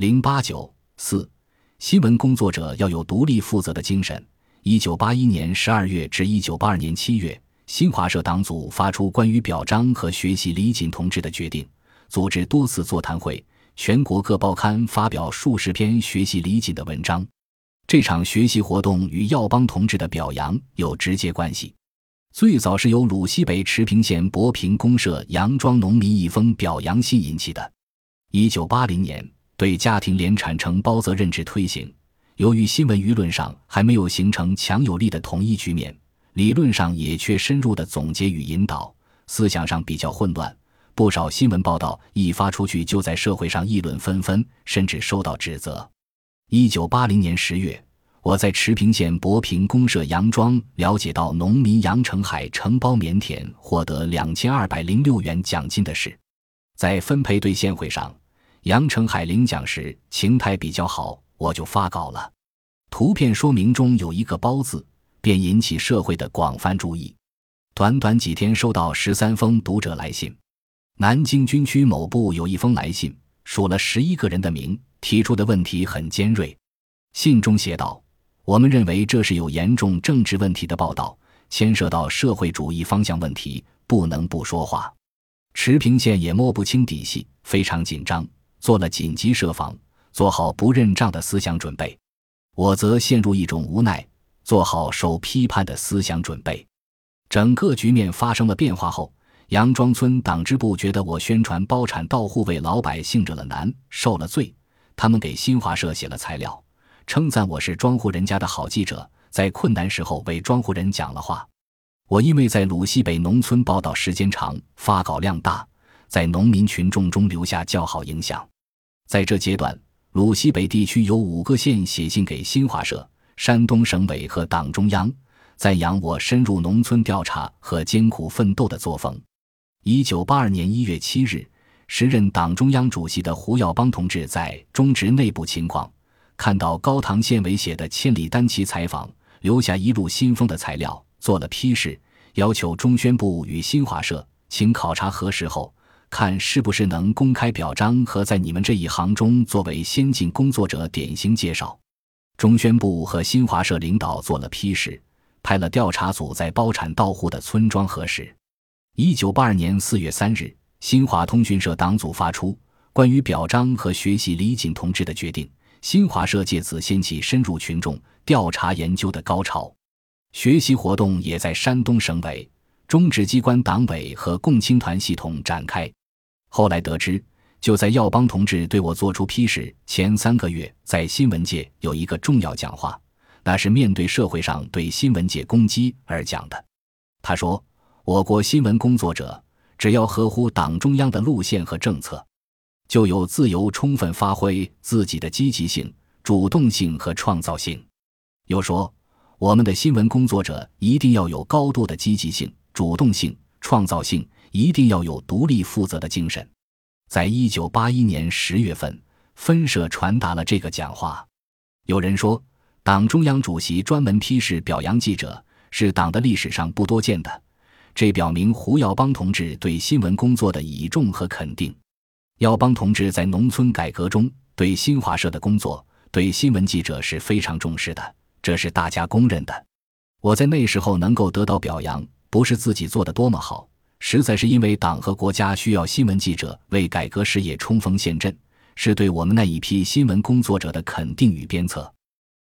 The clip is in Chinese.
零八九四，新闻工作者要有独立负责的精神。一九八一年十二月至一九八二年七月，新华社党组发出关于表彰和学习李锦同志的决定，组织多次座谈会，全国各报刊发表数十篇学习李锦的文章。这场学习活动与耀邦同志的表扬有直接关系。最早是由鲁西北持平县博平公社杨庄农民一封表扬信引起的。一九八零年，对家庭联产承包责任制推行，由于新闻舆论上还没有形成强有力的统一局面，理论上也缺深入的总结与引导，思想上比较混乱，不少新闻报道一发出去就在社会上议论纷纷，甚至受到指责。一九八零年十月。我在持平县博平公社杨庄了解到农民杨成海承包棉田获得两千二百零六元奖金的事，在分配兑现会上，杨成海领奖时情态比较好，我就发稿了。图片说明中有一个“包”字，便引起社会的广泛注意。短短几天，收到十三封读者来信。南京军区某部有一封来信，数了十一个人的名，提出的问题很尖锐。信中写道。我们认为这是有严重政治问题的报道，牵涉到社会主义方向问题，不能不说话。持平县也摸不清底细，非常紧张，做了紧急设防，做好不认账的思想准备。我则陷入一种无奈，做好受批判的思想准备。整个局面发生了变化后，杨庄村党支部觉得我宣传包产到户，为老百姓惹了难，受了罪，他们给新华社写了材料。称赞我是庄户人家的好记者，在困难时候为庄户人讲了话。我因为在鲁西北农村报道时间长，发稿量大，在农民群众中留下较好影响。在这阶段，鲁西北地区有五个县写信给新华社、山东省委和党中央，赞扬我深入农村调查和艰苦奋斗的作风。一九八二年一月七日，时任党中央主席的胡耀邦同志在《中直内部情况》。看到高唐县委写的千里单骑采访，留下一路新风的材料，做了批示，要求中宣部与新华社请考察核实后，看是不是能公开表彰和在你们这一行中作为先进工作者典型介绍。中宣部和新华社领导做了批示，派了调查组在包产到户的村庄核实。一九八二年四月三日，新华通讯社党组发出关于表彰和学习李锦同志的决定。新华社借此掀起深入群众调查研究的高潮，学习活动也在山东省委、中指机关党委和共青团系统展开。后来得知，就在耀邦同志对我做出批示前三个月，在新闻界有一个重要讲话，那是面对社会上对新闻界攻击而讲的。他说：“我国新闻工作者只要合乎党中央的路线和政策。”就有自由充分发挥自己的积极性、主动性和创造性。又说，我们的新闻工作者一定要有高度的积极性、主动性、创造性，一定要有独立负责的精神。在一九八一年十月份，分社传达了这个讲话。有人说，党中央主席专门批示表扬记者，是党的历史上不多见的。这表明胡耀邦同志对新闻工作的倚重和肯定。耀邦同志在农村改革中对新华社的工作、对新闻记者是非常重视的，这是大家公认的。我在那时候能够得到表扬，不是自己做的多么好，实在是因为党和国家需要新闻记者为改革事业冲锋陷阵，是对我们那一批新闻工作者的肯定与鞭策。